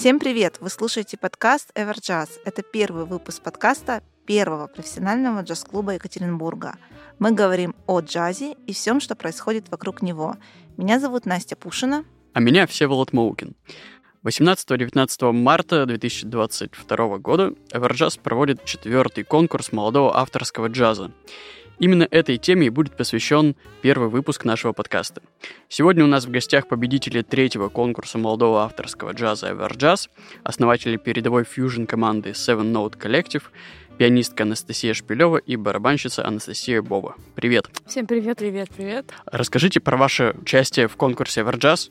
Всем привет! Вы слушаете подкаст Everjazz. Это первый выпуск подкаста первого профессионального джаз-клуба Екатеринбурга. Мы говорим о джазе и всем, что происходит вокруг него. Меня зовут Настя Пушина. А меня Всеволод Моукин. 18-19 марта 2022 года Everjazz проводит четвертый конкурс молодого авторского джаза. Именно этой теме и будет посвящен первый выпуск нашего подкаста. Сегодня у нас в гостях победители третьего конкурса молодого авторского джаза Everjazz, основатели передовой фьюжн команды Seven Note Collective, пианистка Анастасия Шпилева и барабанщица Анастасия Бова. Привет! Всем привет, привет, привет. Расскажите про ваше участие в конкурсе Everjazz.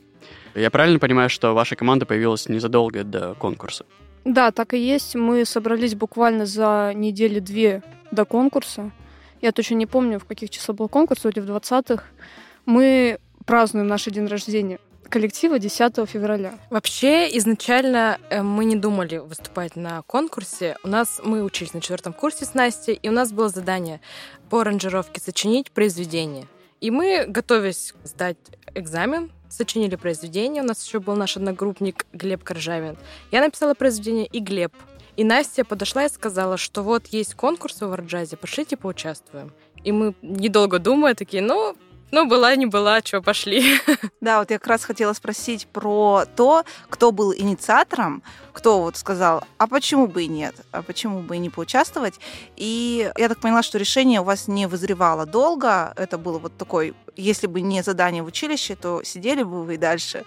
Я правильно понимаю, что ваша команда появилась незадолго до конкурса? Да, так и есть. Мы собрались буквально за недели-две до конкурса. Я точно не помню, в каких числах был конкурс, вроде в 20-х. Мы празднуем наш день рождения коллектива 10 февраля. Вообще, изначально э, мы не думали выступать на конкурсе. У нас мы учились на четвертом курсе с Настей, и у нас было задание по аранжировке сочинить произведение. И мы, готовясь сдать экзамен, сочинили произведение. У нас еще был наш одногруппник Глеб Коржавин. Я написала произведение, и Глеб и Настя подошла и сказала, что вот есть конкурс в Оварджазе, пошлите поучаствуем. И мы, недолго думая, такие, ну, ну, была, не была, что, пошли. Да, вот я как раз хотела спросить про то, кто был инициатором, кто вот сказал, а почему бы и нет, а почему бы и не поучаствовать. И я так поняла, что решение у вас не вызревало долго, это было вот такой, если бы не задание в училище, то сидели бы вы и дальше,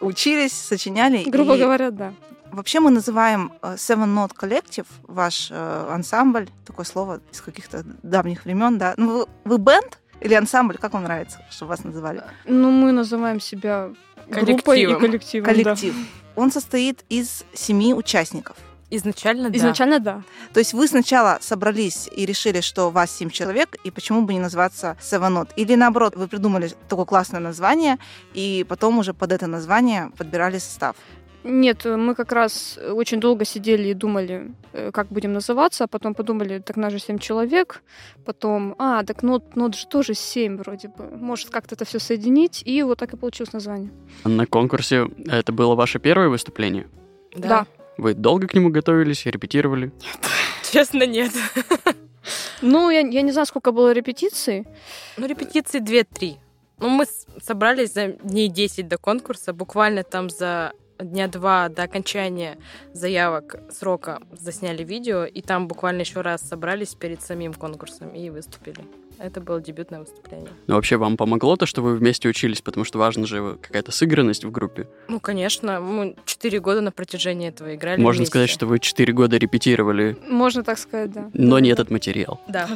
учились, сочиняли. Грубо и... говоря, да. Вообще мы называем э, Seven Note Collective, ваш э, ансамбль, такое слово из каких-то давних времен, да. Ну, вы, вы бенд или ансамбль, как вам нравится, чтобы вас называли? Ну, мы называем себя группой и коллективом. Коллектив. Да. Он состоит из семи участников. Изначально, да. Изначально, да. То есть вы сначала собрались и решили, что у вас семь человек, и почему бы не называться Seven Note? Или наоборот, вы придумали такое классное название, и потом уже под это название подбирали состав? Нет, мы как раз очень долго сидели и думали, э, как будем называться, а потом подумали, так нас же семь человек, потом, а, так нот, нот же тоже семь вроде бы, может как-то это все соединить, и вот так и получилось название. На конкурсе это было ваше первое выступление? Да. да. Вы долго к нему готовились, репетировали? Нет. Честно, нет. Ну, я, я не знаю, сколько было репетиций. Ну, репетиции две-три. Ну, мы собрались за дней 10 до конкурса, буквально там за дня два до окончания заявок срока засняли видео, и там буквально еще раз собрались перед самим конкурсом и выступили. Это было дебютное выступление. Ну, вообще, вам помогло то, что вы вместе учились, потому что важна же какая-то сыгранность в группе? Ну, конечно. Мы четыре года на протяжении этого играли Можно вместе. сказать, что вы четыре года репетировали. Можно так сказать, да. Но не этот материал. Да.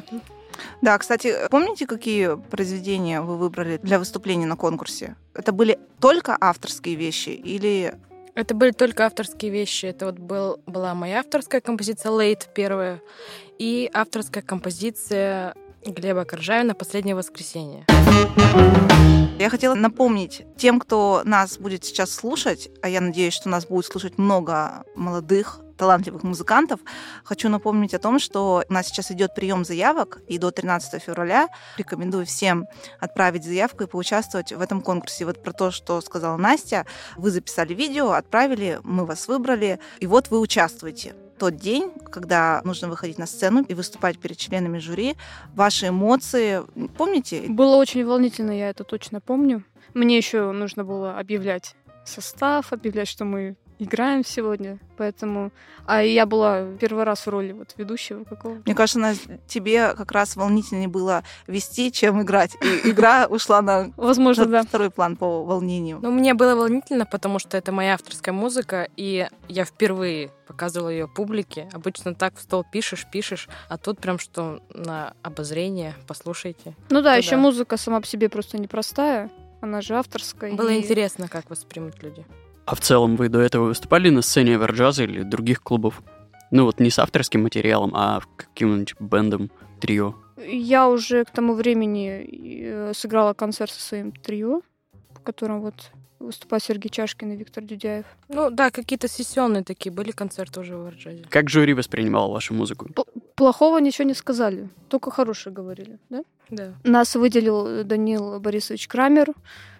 Да, кстати, помните, какие произведения вы выбрали для выступления на конкурсе? Это были только авторские вещи или это были только авторские вещи. Это вот был, была моя авторская композиция «Late» первая и авторская композиция Глеба Коржавина «Последнее воскресенье». Я хотела напомнить тем, кто нас будет сейчас слушать, а я надеюсь, что нас будет слушать много молодых талантливых музыкантов. Хочу напомнить о том, что у нас сейчас идет прием заявок, и до 13 февраля рекомендую всем отправить заявку и поучаствовать в этом конкурсе. Вот про то, что сказала Настя, вы записали видео, отправили, мы вас выбрали, и вот вы участвуете тот день, когда нужно выходить на сцену и выступать перед членами жюри, ваши эмоции, помните? Было очень волнительно, я это точно помню. Мне еще нужно было объявлять состав, объявлять, что мы играем сегодня, поэтому... А я была первый раз в роли вот ведущего какого Мне кажется, на тебе как раз волнительнее было вести, чем играть. И игра ушла на, Возможно, на да. второй план по волнению. Ну, мне было волнительно, потому что это моя авторская музыка, и я впервые показывала ее публике. Обычно так в стол пишешь, пишешь, а тут прям что на обозрение, послушайте. Ну да, еще музыка сама по себе просто непростая, она же авторская. Было и... интересно, как воспримут люди. А в целом вы до этого выступали на сцене Эверджаза или других клубов? Ну вот не с авторским материалом, а каким-нибудь бендом, трио? Я уже к тому времени э, сыграла концерт со своим трио, в котором вот выступал Сергей Чашкин и Виктор Дюдяев. Ну да, какие-то сессионные такие были концерты уже в Эрджазе. Как жюри воспринимало вашу музыку? П плохого ничего не сказали, только хорошее говорили, да? Да. Нас выделил Данил Борисович Крамер.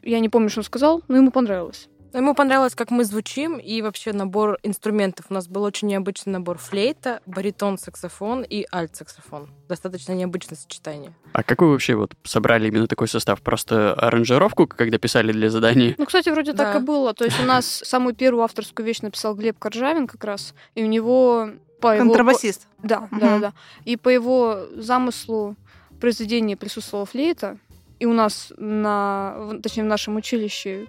Я не помню, что он сказал, но ему понравилось. Ему понравилось, как мы звучим, и вообще набор инструментов. У нас был очень необычный набор флейта, баритон, саксофон и альт-саксофон. Достаточно необычное сочетание. А как вы вообще вот собрали именно такой состав? Просто аранжировку, когда писали для задания? Ну, кстати, вроде так Да. и было. То есть у нас самую первую авторскую вещь написал Глеб Коржавин как раз, и у него по его... Контрабасист. Да, Мгм. да, да, да. И по его замыслу в произведении присутствовала флейта, и у нас на, точнее, в нашем училище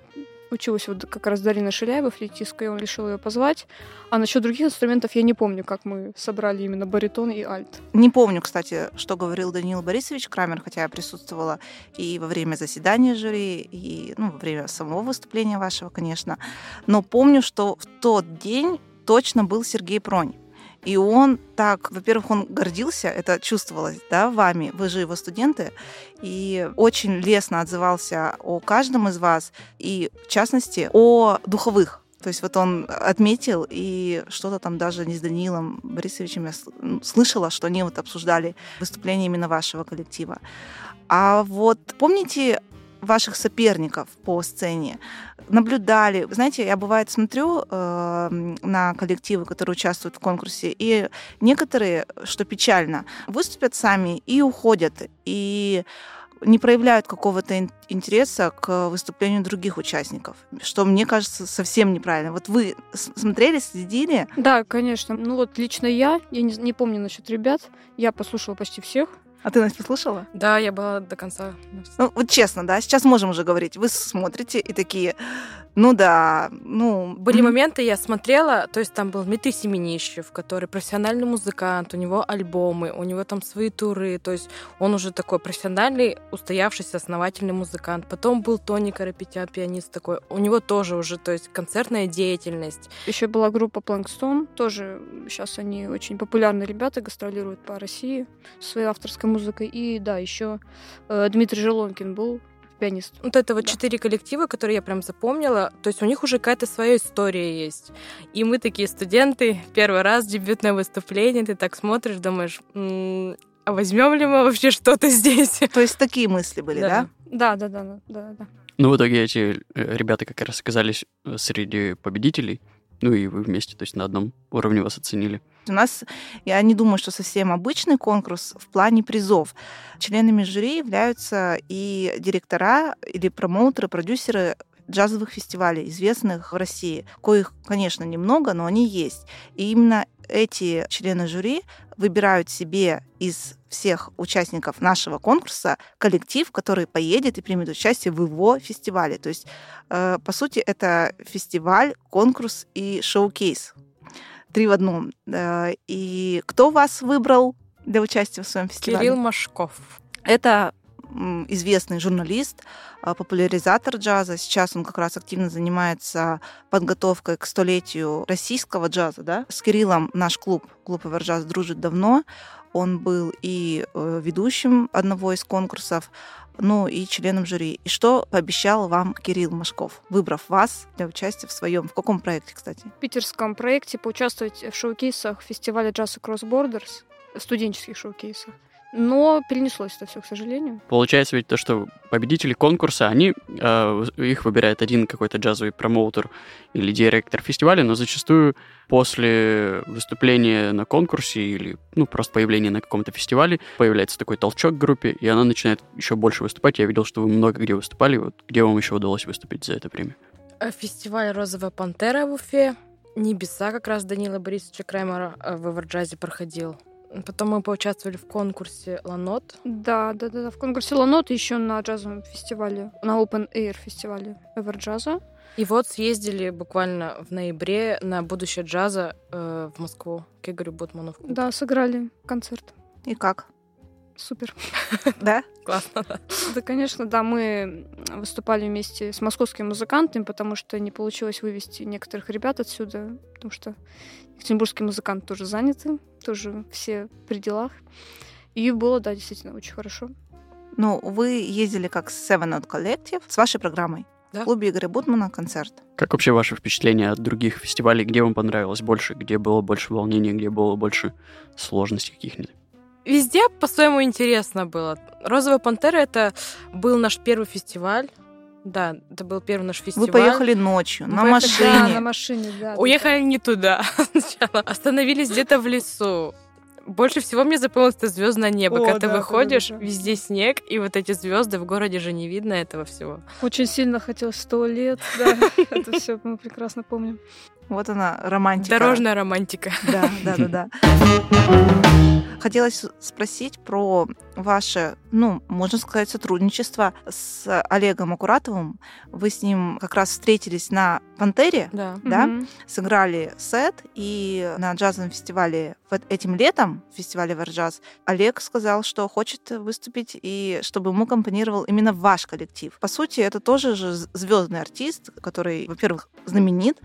училась вот как раз Дарина Шиляева, флейтистка, и он решил ее позвать. А насчет других инструментов я не помню, как мы собрали именно баритон и альт. Не помню, кстати, что говорил Даниил Борисович Крамер, хотя я присутствовала и во время заседания жюри, и ну, во время самого выступления вашего, конечно. Но помню, что в тот день точно был Сергей Пронь. И он так, во-первых, он гордился, это чувствовалось, да, вами, вы же его студенты, и очень лестно отзывался о каждом из вас, и в частности о духовых. То есть вот он отметил, и что-то там даже не с Даниилом Борисовичем я ну, слышала, что они вот обсуждали выступление именно вашего коллектива. А вот помните ваших соперников по сцене? Наблюдали? Знаете, я бывает смотрю э, на коллективы, которые участвуют в конкурсе, и некоторые, что печально, выступят сами и уходят, и не проявляют какого-то ин- интереса к выступлению других участников, что мне кажется совсем неправильно. Вот вы смотрели, следили, Да, конечно. Ну вот лично я, я не, не помню насчет ребят, я послушала почти всех. А ты, Настя, слушала? Да, я была до конца. Ну, вот честно, да, сейчас можем уже говорить. Вы смотрите и такие, ну да, ну... Были моменты, я смотрела, то есть там был Дмитрий Семенищев, который профессиональный музыкант, у него альбомы, у него там свои туры, то есть он уже такой профессиональный, устоявшийся, основательный музыкант. Потом был Тони Карапетян, пианист такой, у него тоже уже, то есть концертная деятельность. Еще была группа Plankstone, тоже сейчас они очень популярные ребята, гастролируют по России со своей авторской музыкой. И да, еще Дмитрий Желонкин был пианист. Вот это вот Да. четыре коллектива, которые я прям запомнила, то есть у них уже какая-то своя история есть. И мы такие студенты, первый раз дебютное выступление, ты так смотришь, думаешь, «М, а возьмем ли мы вообще что-то здесь? То есть такие мысли были, да? Да, да, да, да, да, да. Ну, в итоге эти э, ребята как раз оказались э, среди победителей. Ну и вы вместе, то есть на одном уровне вас оценили. У нас, я не думаю, что совсем обычный конкурс в плане призов. Членами жюри являются и директора или промоутеры, продюсеры джазовых фестивалей, известных в России, коих, конечно, немного, но они есть. И именно эти члены жюри выбирают себе из всех участников нашего конкурса коллектив, который поедет и примет участие в его фестивале. То есть, э, по сути, это фестиваль, конкурс и шоу-кейс. Три в одном. Э, И кто вас выбрал для участия в своем фестивале? Кирилл Машков. Это известный журналист, а, популяризатор джаза. Сейчас он как раз активно занимается подготовкой к столетию российского джаза. Да? С Кириллом наш клуб, клуб Эверджаз, дружит давно. Он был и э, ведущим одного из конкурсов, ну и членом жюри. И что пообещал вам Кирилл Машков, выбрав вас для участия в своем, в каком проекте, кстати? В питерском проекте поучаствовать в шоу-кейсах фестиваля Jazz Across Borders, студенческих шоу-кейсах. Но перенеслось это все, к сожалению. Получается ведь то, что победители конкурса, они, э, их выбирает один какой-то джазовый промоутер или директор фестиваля, но зачастую после выступления на конкурсе или ну, просто появления на каком-то фестивале появляется такой толчок к группе, и она начинает еще больше выступать. Я видел, что вы много где выступали. Вот где вам еще удалось выступить за это время? Э, Фестиваль «Розовая пантера» в Уфе. «Небеса» как раз Данила Борисовича Краймера э, в Эверджазе проходил. Потом мы поучаствовали в конкурсе «Ланот». Да, да, да, да. В конкурсе Ланот еще на джазовом фестивале, на Open Air фестивале Эверджаза. И вот съездили буквально в ноябре на будущее джаза э, в Москву к Игорю Бутману. Да, сыграли концерт. И как? Супер. Да? Классно, да. Да, конечно, да, мы выступали вместе с московскими музыкантами, потому что не получилось вывести некоторых ребят отсюда, потому что екатеринбургские музыканты тоже заняты, тоже все при делах. И было, да, действительно очень хорошо. Ну, вы ездили как Seven Note Collective с вашей программой. Да. В клубе Игоря Бутмана концерт. Как вообще ваши впечатления от других фестивалей? Где вам понравилось больше? Где было больше волнения? Где было больше сложностей каких-нибудь? Везде по-своему интересно было. «Розовая пантера» — это был наш первый фестиваль. Да, это был первый наш фестиваль. Вы поехали ночью, Мы на поехали- машине. Да, на машине, да. Уехали не туда сначала. Остановились где-то в лесу. Больше всего мне запомнилось это звездное небо. О, Когда ты да, да, выходишь, да, да. везде снег, и вот эти звезды в городе же не видно этого всего. Очень сильно хотелось в туалет, да. Это все мы прекрасно помним. Вот она, романтика. Дорожная романтика. Да, да, да, да. Хотелось спросить про ваше, ну, можно сказать, сотрудничество с Олегом Акуратовым. Вы с ним как раз встретились на «Пантере», Да. Да? Мгм. сыграли сет, и на джазовом фестивале вот этим летом, фестивале Варджаз, Олег сказал, что хочет выступить, и чтобы ему компонировал именно ваш коллектив. По сути, это тоже же звездный артист, который, во-первых, знаменит,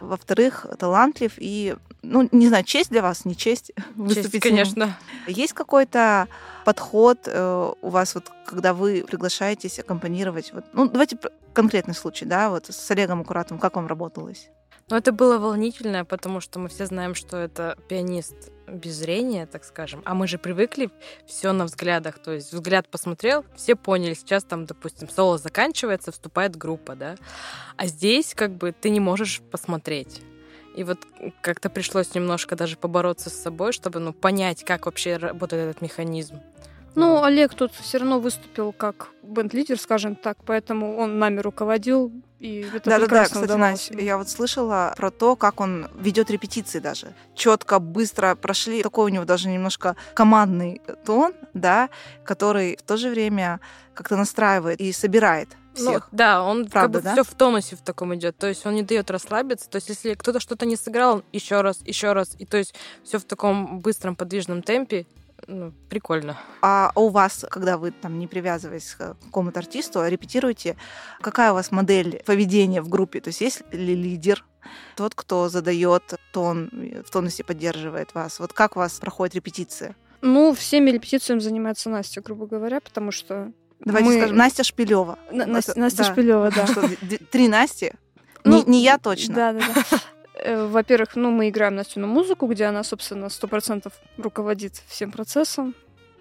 во-вторых, талантлив, и, ну, не знаю, честь для вас, не честь выступить Честь, ним? конечно. Есть какой-то подход э, у вас, вот, когда вы приглашаетесь аккомпанировать? Вот, ну, давайте конкретный случай, да, вот с Олегом Акуратовым, как вам работалось? Но это было волнительно, потому что мы все знаем, что это пианист без зрения, так скажем. А мы же привыкли все на взглядах. То есть взгляд посмотрел, все поняли. Сейчас там, допустим, соло заканчивается, вступает группа, да. А здесь как бы ты не можешь посмотреть. И вот как-то пришлось немножко даже побороться с собой, чтобы ну, понять, как вообще работает этот механизм. Ну, Олег тут все равно выступил как бенд-лидер, скажем так, поэтому он нами руководил, и это Да, да, да. Кстати, Настя, я вот слышала про то, как он ведет репетиции даже. Четко, быстро прошли. Такой у него даже немножко командный тон, да, который в то же время как-то настраивает и собирает Ну, да, он Правда, как да? бы все в тонусе в таком идет. То есть он не дает расслабиться. То есть если кто-то что-то не сыграл, еще раз, еще раз. И то есть все в таком быстром подвижном темпе. Ну, прикольно. А у вас, когда вы там не привязываясь к какому-то артисту, а репетируете, какая у вас модель поведения в группе? То есть есть ли лидер, тот, кто задает тон, в тонусе поддерживает вас? Вот как у вас проходит репетиция? Ну, всеми репетициями занимается Настя, грубо говоря, потому что... Давайте Мы- скажем, Настя Шпилева. На- Настя, Это- Настя да. Шпилева, да. Что, три Насти? Ну, не, не я точно. Да, да, да. Э, Во-первых, ну, мы играем Настю музыку, где она, собственно, сто процентов руководит всем процессом,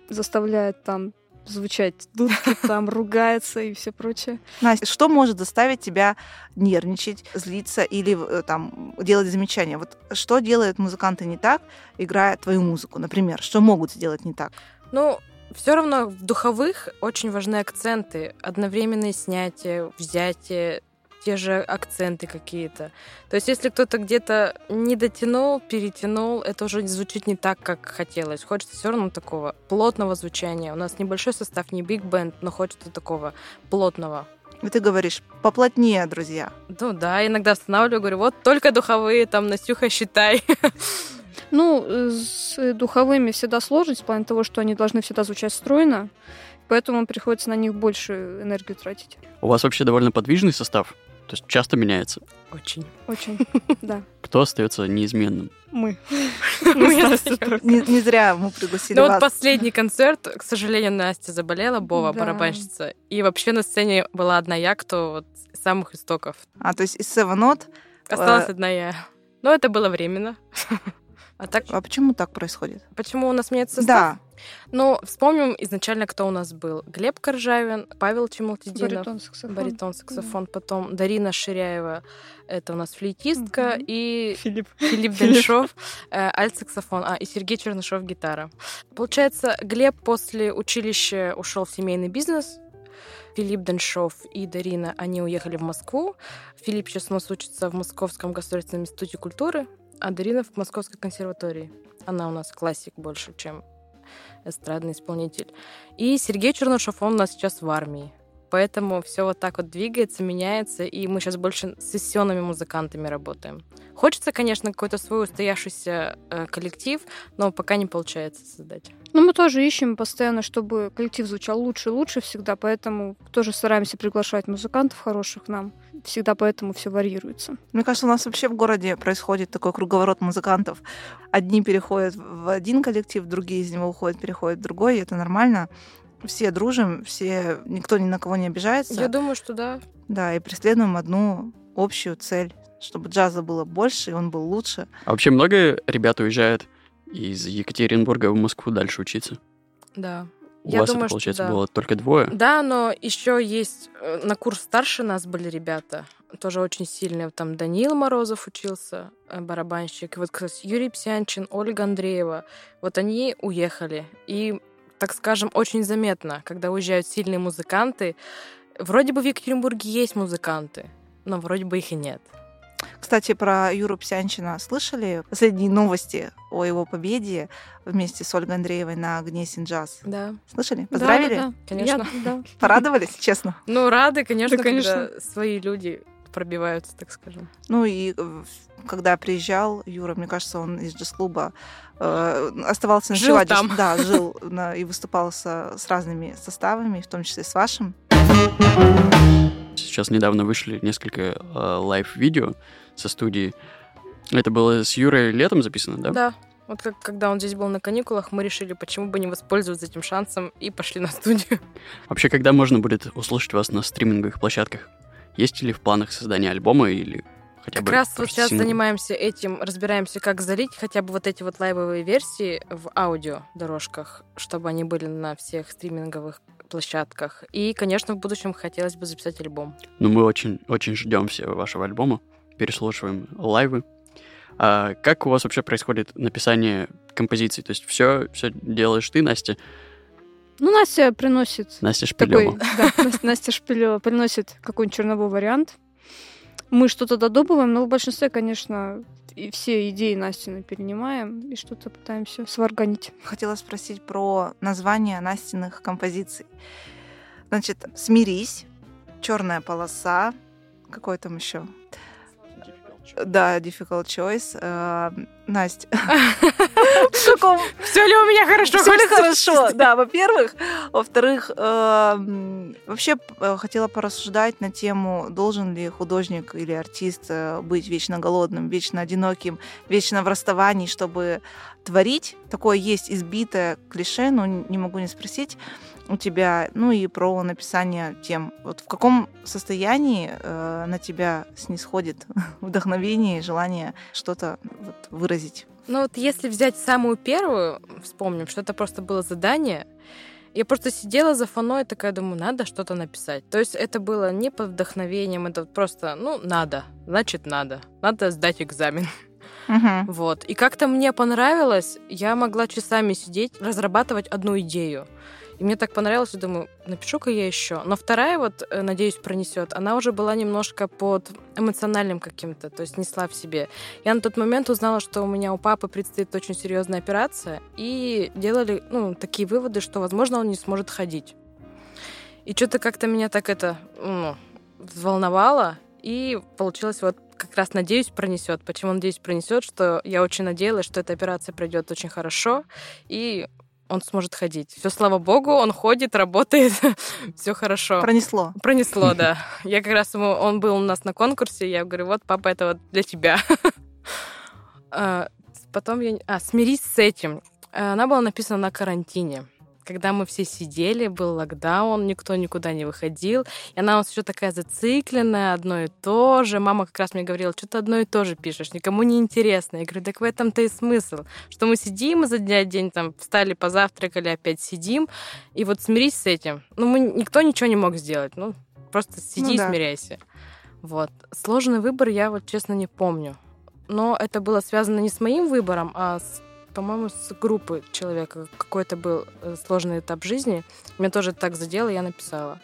заставляет там звучать дудки, там ругается и все прочее. Настя, что может заставить тебя нервничать, злиться или э, там делать замечания? Вот что делают музыканты не так, играя твою музыку, например? Что могут сделать не так? Ну, все равно в духовых очень важны акценты. Одновременные снятия, взятие, те же акценты какие-то. То есть если кто-то где-то не дотянул, перетянул, это уже звучит не так, как хотелось. Хочется все равно такого плотного звучания. У нас небольшой состав, не биг бенд, но хочется такого плотного. И ты говоришь, поплотнее, друзья. Ну да, иногда останавливаю, говорю, вот только духовые, там, Настюха, считай. Ну, с духовыми всегда сложность, в плане того, что они должны всегда звучать стройно, поэтому приходится на них больше энергию тратить. У вас вообще довольно подвижный состав, то есть часто меняется. Очень. Очень, да. Кто остается неизменным? Мы. Мы. Не, не зря мы пригласили Ну вот вас. последний концерт, к сожалению, Настя заболела, Бова, Да. барабанщица. И вообще на сцене была одна я, кто вот самых истоков. А, то есть из Seven Not. Осталась Э. одна я. Но это было временно. А так, А почему так происходит? почему у нас меняется состав? Да. Ну, вспомним изначально, кто у нас был. Глеб Коржавин, Павел Чемалтединов, Баритон, саксофон. баритон, саксофон, потом Дарина Ширяева, это у нас флейтистка, Мгм. и Филипп. Филипп Филипп. Деньшов, э, альт-саксофон, а, и Сергей Чернышов, гитара. Получается, Глеб после училища ушел в семейный бизнес, Филипп Деньшов и Дарина, они уехали в Москву. Филипп сейчас у нас учится в Московском государственном институте культуры, а Дарина в Московской консерватории. Она у нас классик больше, чем эстрадный исполнитель. И Сергей Чернышов, он у нас сейчас в армии. Поэтому все вот так вот двигается, меняется, и мы сейчас больше с сессионными музыкантами работаем. Хочется, конечно, какой-то свой устоявшийся э, коллектив, но пока не получается создать. Ну, мы тоже ищем постоянно, чтобы коллектив звучал лучше и лучше всегда, поэтому тоже стараемся приглашать музыкантов хороших нам. Всегда поэтому все варьируется. Мне кажется, у нас вообще в городе происходит такой круговорот музыкантов. Одни переходят в один коллектив, другие из него уходят, переходят в другой, и это нормально. Все дружим, все, никто ни на кого не обижается. Я думаю, что да. Да, и преследуем одну общую цель, чтобы джаза было больше, и он был лучше. А вообще много ребят уезжает из Екатеринбурга в Москву дальше учиться? Да. У Я вас думаю, это, что получается, да. было только двое. Да, но еще есть э, на курс старше нас были ребята, тоже очень сильные. Там Даниил Морозов учился, э, барабанщик. И вот, кстати, Юрий Псянчин, Ольга Андреева. Вот они уехали. И, так скажем, очень заметно, когда уезжают сильные музыканты. Вроде бы в Екатеринбурге есть музыканты, но вроде бы их и нет. Кстати, про Юру Псянчина слышали последние новости о его победе вместе с Ольгой Андреевой на «Огне Синджаз»? Да, Слышали? Поздравили? Да, да, да. Конечно. Я- да. Порадовались, честно? Ну, рады, конечно, Да, конечно. когда свои люди пробиваются, так скажем. Ну и э, когда приезжал Юра, мне кажется, он из джаз-клуба э, оставался Жил ночевать. там. Да, жил на- и выступал со- с разными составами, в том числе с вашим. Сейчас недавно вышли несколько э, live-видео со студии. Это было с Юрой летом записано, да? Да. Вот как, когда он здесь был на каникулах, мы решили, почему бы не воспользоваться этим шансом и пошли на студию. Вообще, когда можно будет услышать вас на стриминговых площадках? Есть ли в планах создания альбома или хотя Как бы раз вот сейчас сингл? занимаемся этим, разбираемся, как залить хотя бы вот эти вот лайвовые версии в аудио дорожках, чтобы они были на всех стриминговых площадках. И, конечно, в будущем хотелось бы записать альбом. Ну, мы очень, очень ждем все вашего альбома, переслушиваем лайвы. А как у вас вообще происходит написание композиций? То есть все, все делаешь ты, Настя? Ну, Настя приносит Настя такой, Шпилева. да, Настя, Настя Шпилева приносит какой-нибудь черновой вариант. Мы что-то додумываем, но в большинстве, конечно, и все идеи Настины перенимаем и что-то пытаемся сварганить. Хотела спросить про название Настиных композиций. Значит, «Смирись», «Черная полоса», какой там еще? Да, difficult choice. Э, Настя, Все ли у меня хорошо? Все ли хорошо? Да, во-первых. Во-вторых, эм, вообще э, хотела порассуждать на тему, должен ли художник или артист э, быть вечно голодным, вечно одиноким, вечно в расставании, чтобы творить. Такое есть избитое клише, но не могу не спросить у тебя, ну и про написание тем. Вот в каком состоянии э, на тебя снисходит вдохновение и желание что-то вот выразить? Ну вот если взять самую первую, вспомним, что это просто было задание, я просто сидела за фоной такая думаю, надо что-то написать. То есть это было не под вдохновением, это просто, ну, надо, значит, надо. Надо сдать экзамен. Мгм. Вот. И как-то мне понравилось, я могла часами сидеть, разрабатывать одну идею. И мне так понравилось, я думаю, напишу-ка я еще. Но вторая, вот, э, надеюсь, пронесет, она уже была немножко под эмоциональным каким-то, то есть несла в себе. Я на тот момент узнала, что у меня у папы предстоит очень серьезная операция, и делали ну, такие выводы, что, возможно, он не сможет ходить. И что-то как-то меня так это ну, взволновало, и получилось вот как раз надеюсь пронесет. Почему надеюсь пронесет, что я очень надеялась, что эта операция пройдет очень хорошо, и он сможет ходить. Все, слава богу, он ходит, работает, все хорошо. Пронесло. Пронесло, да. Я как раз ему, он был у нас на конкурсе, я говорю, вот, папа, это вот для тебя. А, Потом я... А, смирись с этим. А, Она была написана на карантине. Когда мы все сидели, был локдаун, никто никуда не выходил. И она у нас еще такая зацикленная, одно и то же. Мама как раз мне говорила, что ты одно и то же пишешь, никому не интересно. Я говорю, так в этом-то и смысл, что мы сидим изо дня в день, там, встали, позавтракали, опять сидим, и вот смирись с этим. Ну, мы, никто ничего не мог сделать, ну, просто сиди Ну и да. смиряйся. Вот. Сложный выбор я вот честно не помню. Но это было связано не с моим выбором, а с по-моему, с группы человека. Какой-то был э, сложный этап жизни. Меня тоже так задело, я написала.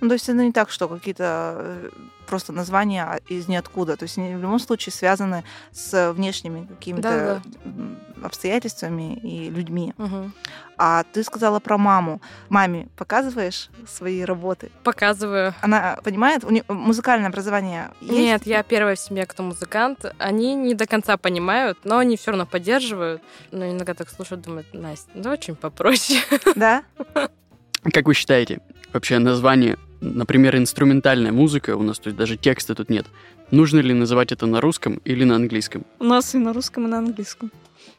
Ну, то есть это не так, что какие-то э, просто названия из ниоткуда. То есть они в любом случае связаны с внешними какими-то м, обстоятельствами и людьми. Мгм. А ты сказала про маму. Маме показываешь свои работы? Показываю. Она понимает? У нее музыкальное образование есть? Нет, я первая в семье, кто музыкант. Они не до конца понимают, но они все равно поддерживают. Но иногда так слушают, думают, Настя, ну очень попроще. Да? Как вы считаете, вообще название, например, инструментальная музыка, у нас тут даже текста тут нет, нужно ли называть это на русском или на английском? У нас и на русском, и на английском.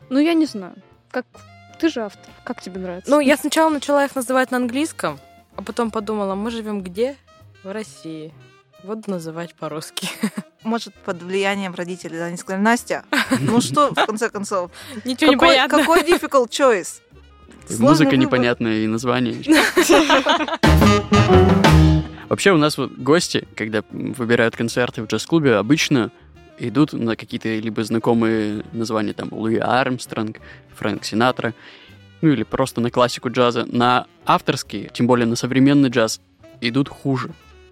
Ну, я не знаю. Как ты же автор. Как тебе нравится? Ну, я сначала начала их называть на английском, а потом подумала, мы живем где? В России. Вот называть по-русски. Может, под влиянием родителей. да, Они сказали, Настя, ну что, в конце концов, Ничего не какой, понятно. какой difficult choice? Сложный музыка выбор. непонятная, и название. Вообще у нас вот гости, когда выбирают концерты в джаз-клубе, обычно идут на какие-то либо знакомые названия, там, Луи Армстронг, Фрэнк Синатра, ну или просто на классику джаза. На авторские, тем более на современный джаз, идут хуже.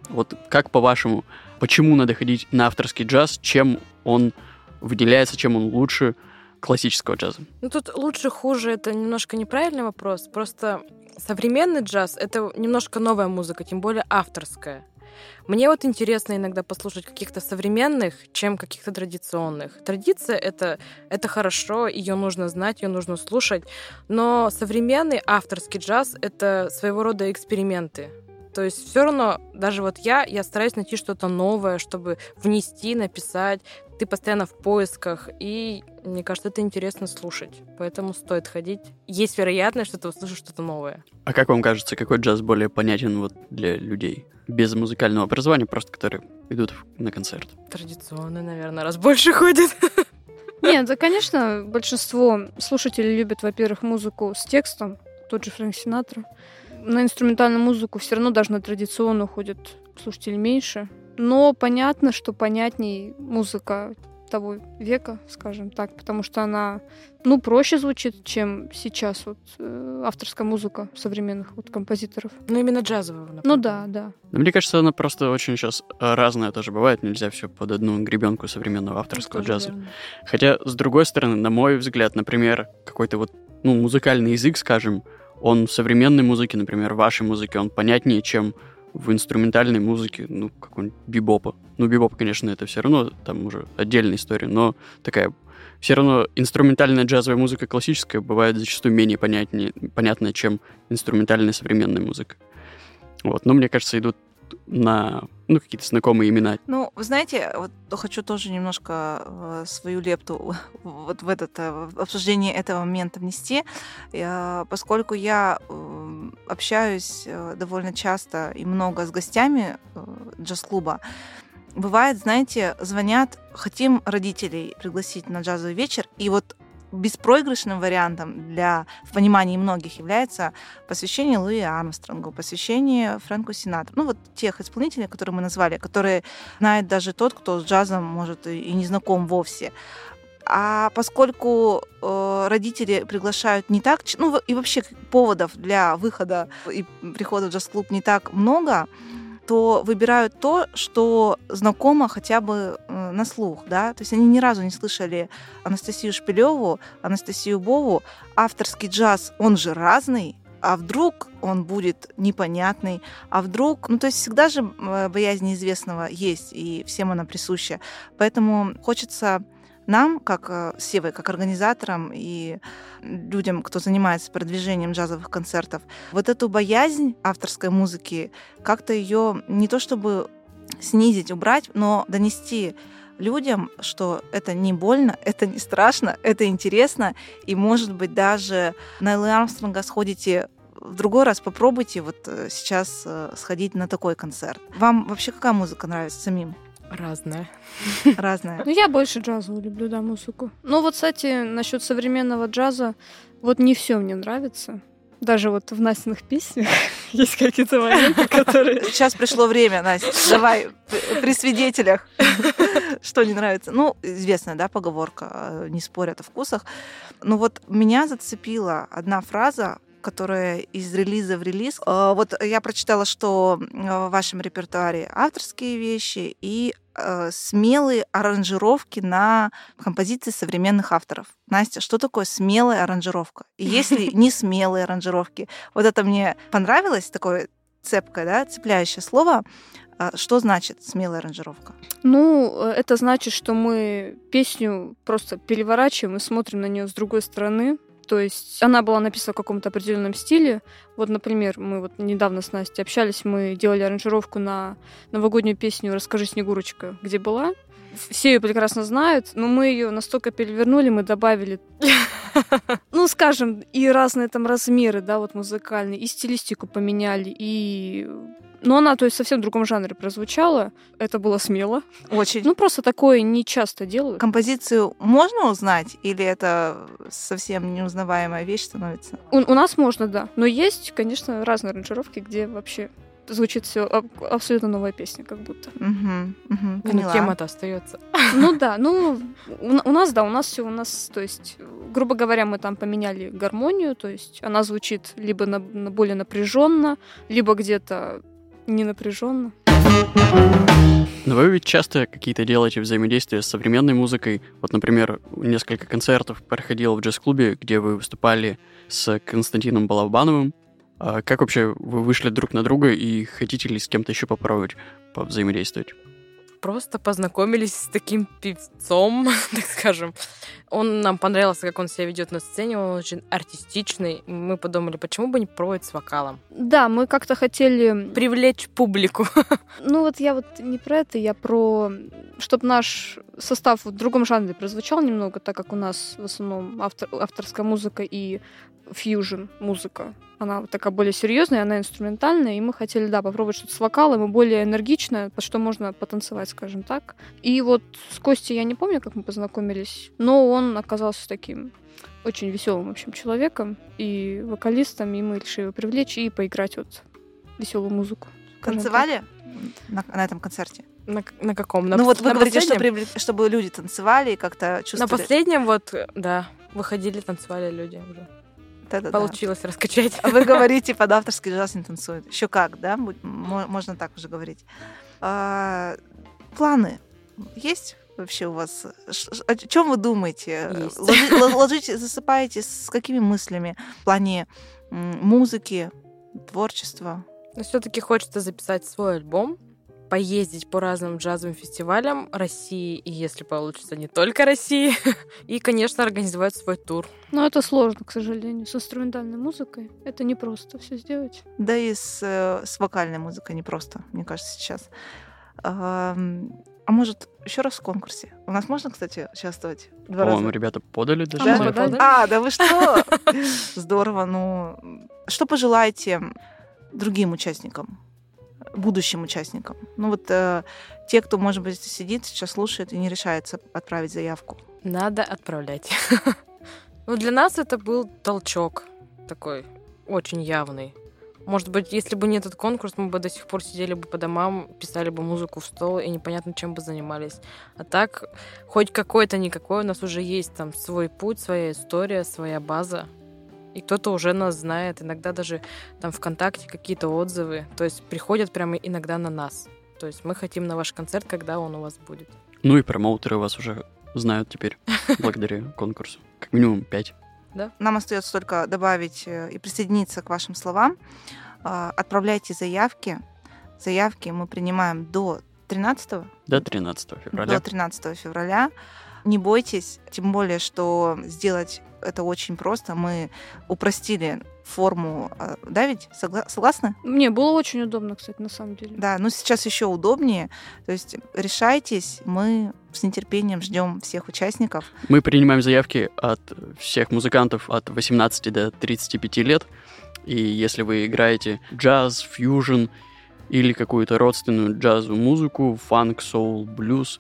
Вот как по-вашему, почему надо ходить на авторский джаз, чем он выделяется, чем он лучше классического джаза? Ну тут лучше, хуже, это немножко неправильный вопрос. Просто современный джаз — это немножко новая музыка, тем более авторская. Мне вот интересно иногда послушать каких-то современных, чем каких-то традиционных. Традиция это, это хорошо, ее нужно знать, ее нужно слушать. Но современный авторский джаз это своего рода эксперименты. То есть все равно, даже вот я, я стараюсь найти что-то новое, чтобы внести, написать. Ты постоянно в поисках, и мне кажется, это интересно слушать. Поэтому стоит ходить. Есть вероятность, что ты услышишь что-то новое. А как вам кажется, какой джаз более понятен вот для людей? Без музыкального образования, просто которые идут на концерт. Традиционный, наверное, раз больше ходит. Нет, да, конечно, большинство слушателей любят, во-первых, музыку с текстом, тот же Фрэнк Синатра. На инструментальную музыку все равно даже на традиционную ходят слушатели меньше. Но понятно, что понятней музыка того века, скажем так, потому что она, ну, проще звучит, чем сейчас вот э, авторская музыка современных вот композиторов. Ну, именно джазового, например. Ну да, да. Но мне кажется, она просто очень сейчас разная тоже бывает. Нельзя все под одну гребенку современного авторского Тоже джаза. верно. Хотя, с другой стороны, на мой взгляд, например, какой-то вот, ну, музыкальный язык, скажем, он в современной музыке, например, в вашей музыке, он понятнее, чем в инструментальной музыке, ну, какого-нибудь бибопа. Ну, бибоп, конечно, это все равно, там уже отдельная история, но такая все равно инструментальная джазовая музыка классическая бывает зачастую менее понятнее, понятная, чем инструментальная современная музыка. Вот. Но мне кажется, идут на ну, какие-то знакомые имена. Ну, вы знаете, вот хочу тоже немножко э, свою лепту вот в этот э, обсуждение этого момента внести, поскольку я э, общаюсь э, довольно часто и много с гостями э, джаз-клуба. Бывает, знаете, звонят, хотим родителей пригласить на джазовый вечер, и вот беспроигрышным вариантом для в понимании многих является посвящение Луи Армстронгу, посвящение Фрэнку Синатру. Ну, вот тех исполнителей, которые мы назвали, которые знает даже тот, кто с джазом, может, и и не знаком вовсе. А поскольку э, родители приглашают не так, ну и вообще поводов для выхода и прихода в джаз-клуб не так много, то выбирают то, что знакомо хотя бы э, на слух, да, то есть они ни разу не слышали Анастасию Шпилеву, Анастасию Бову, авторский джаз, он же разный, а вдруг он будет непонятный, а вдруг, ну то есть всегда же э, боязнь неизвестного есть, и всем она присуща, поэтому хочется нам, как э, Севой, как организаторам и людям, кто занимается продвижением джазовых концертов, вот эту боязнь авторской музыки, как-то ее не то чтобы снизить, убрать, но донести людям, что это не больно, это не страшно, это интересно, и, может быть, даже на Луи Армстронга сходите в другой раз попробуйте вот э, сейчас э, сходить на такой концерт. Вам вообще какая музыка нравится самим? Разное. Разная. Ну, я больше джазовую люблю, да, музыку. Ну, вот, кстати, насчет современного джаза, вот не все мне нравится. Даже вот в Настиных песнях есть какие-то моменты, которые... Сейчас пришло время, Настя. Давай при- свидетелях. Что не нравится? Ну, известная, да, поговорка, э, не спорят о вкусах. Но вот меня зацепила одна фраза, которая из релиза в релиз. Э, Вот я прочитала, что в вашем репертуаре авторские вещи и э, смелые аранжировки на композиции современных авторов. Настя, что такое смелая аранжировка? И если не смелые аранжировки? Вот это мне понравилось, такое цепкое, да, цепляющее слово. А Что значит смелая аранжировка? Ну, э, это значит, что мы песню просто переворачиваем и смотрим на нее с другой стороны. То есть она была написана в каком-то определенном стиле. Вот, например, мы вот недавно с Настей общались, мы делали аранжировку на новогоднюю песню «Расскажи, Снегурочка, где была?». Все ее прекрасно знают, но мы ее настолько перевернули, мы добавили, ну, скажем, и разные там размеры, да, вот музыкальные, и стилистику поменяли, и Но она, то есть, совсем в другом жанре прозвучала. Это было смело. Очень. Ну, просто такое не часто делают. Композицию можно узнать, или это совсем неузнаваемая вещь становится? У, у нас можно, да. Но есть, конечно, разные аранжировки, где вообще звучит все абсолютно новая песня, как будто. Угу, угу, Ну, тема-то остается. Ну да, ну у, у нас, да, у нас все, у нас, то есть, грубо говоря, мы там поменяли гармонию, то есть она звучит либо на, на более напряженно, либо где-то не напряженно. Но вы ведь часто какие-то делаете взаимодействия с современной музыкой. Вот, например, несколько концертов проходило в джаз-клубе, где вы выступали с Константином Балабановым. А как вообще вы вышли друг на друга и хотите ли с кем-то еще попробовать взаимодействовать? Просто познакомились с таким певцом, так скажем. Он нам понравился, как он себя ведет на сцене, он очень артистичный. Мы подумали, почему бы не пробовать с вокалом? Да, мы как-то хотели... Привлечь публику. Ну вот я вот не про это, я про... Чтобы наш состав в другом жанре прозвучал немного, так как у нас в основном автор, авторская музыка и фьюжн музыка. Она вот такая более серьезная, она инструментальная, и мы хотели, да, попробовать что-то с вокалом и более энергичное, по что можно потанцевать, скажем так. И вот с Костей я не помню, как мы познакомились, но он оказался таким очень веселым, в общем, человеком и вокалистом, и мы решили его привлечь и поиграть вот веселую музыку. Танцевали на, на этом концерте? На, на каком? На ну вот вы на говорите, что привлек... чтобы люди танцевали и как-то чувствовали... На последнем вот, да, выходили, танцевали люди уже. Да-да-да. Получилось раскачать. Вы говорите, под авторский джаз не танцует. Еще как, да? Можно так уже говорить. А, планы есть вообще у вас? О чем вы думаете? Есть. Ложите, засыпаете с какими мыслями в плане музыки, творчества? Но все-таки хочется записать свой альбом, поездить по разным джазовым фестивалям России, и если получится, не только России, и, конечно, организовать свой тур. Но это сложно, к сожалению, с инструментальной музыкой. Это не просто все сделать. Да и с, э, с вокальной музыкой не просто, мне кажется, сейчас. А, а может, еще раз в конкурсе? У нас можно, кстати, участвовать? Два По-моему, ребята подали даже. Да? Подали. А, да вы что? Здорово. Ну, что пожелаете другим участникам? Будущим участникам. Ну вот э, те, кто, может быть, сидит, сейчас слушает и не решается отправить заявку. Надо отправлять. Ну, для нас это был толчок такой очень явный. Может быть, если бы не этот конкурс, мы бы до сих пор сидели бы по домам, писали бы музыку в стол и непонятно чем бы занимались. А так, хоть какой-то никакой, у нас уже есть там свой путь, своя история, своя база и кто-то уже нас знает, иногда даже там ВКонтакте какие-то отзывы, то есть приходят прямо иногда на нас. То есть мы хотим на ваш концерт, когда он у вас будет. Ну и промоутеры вас уже знают теперь благодаря конкурсу. Как минимум пять. Да. Нам остается только добавить э, и присоединиться к вашим словам. А, отправляйте заявки. Заявки мы принимаем до 13 До 13 февраля. До 13 февраля. Не бойтесь, тем более, что сделать это очень просто. Мы упростили форму, а, да, ведь Согла- согласны? Мне было очень удобно, кстати, на самом деле. Да, но сейчас еще удобнее. То есть решайтесь, мы с нетерпением ждем всех участников. Мы принимаем заявки от всех музыкантов от 18 до 35 лет. И если вы играете джаз, фьюжн или какую-то родственную джазовую музыку, фанк, соул, блюз,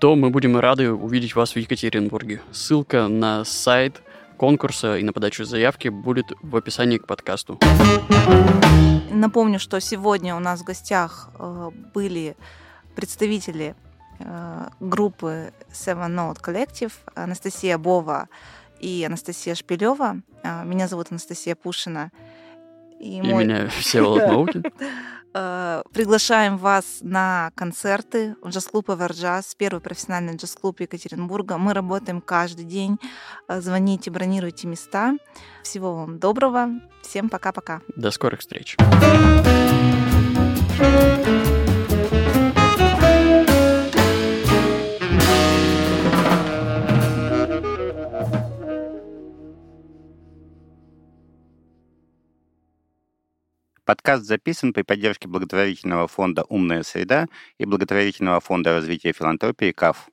то мы будем рады увидеть вас в Екатеринбурге. Ссылка на сайт конкурса и на подачу заявки будет в описании к подкасту. Напомню, что сегодня у нас в гостях э, были представители э, группы Seven Note Collective Анастасия Бова и Анастасия Шпилева. Э, меня зовут Анастасия Пушина. И, и мой... меня Всеволод Маукин. Э, приглашаем вас на концерты в джаз-клуб Эверджаз, первый профессиональный джаз-клуб Екатеринбурга. Мы работаем каждый день. Э, звоните, бронируйте места. Всего вам доброго. Всем пока-пока. До скорых встреч. Подкаст записан при поддержке благотворительного фонда «Умная среда» и благотворительного фонда развития филантропии «КАФ».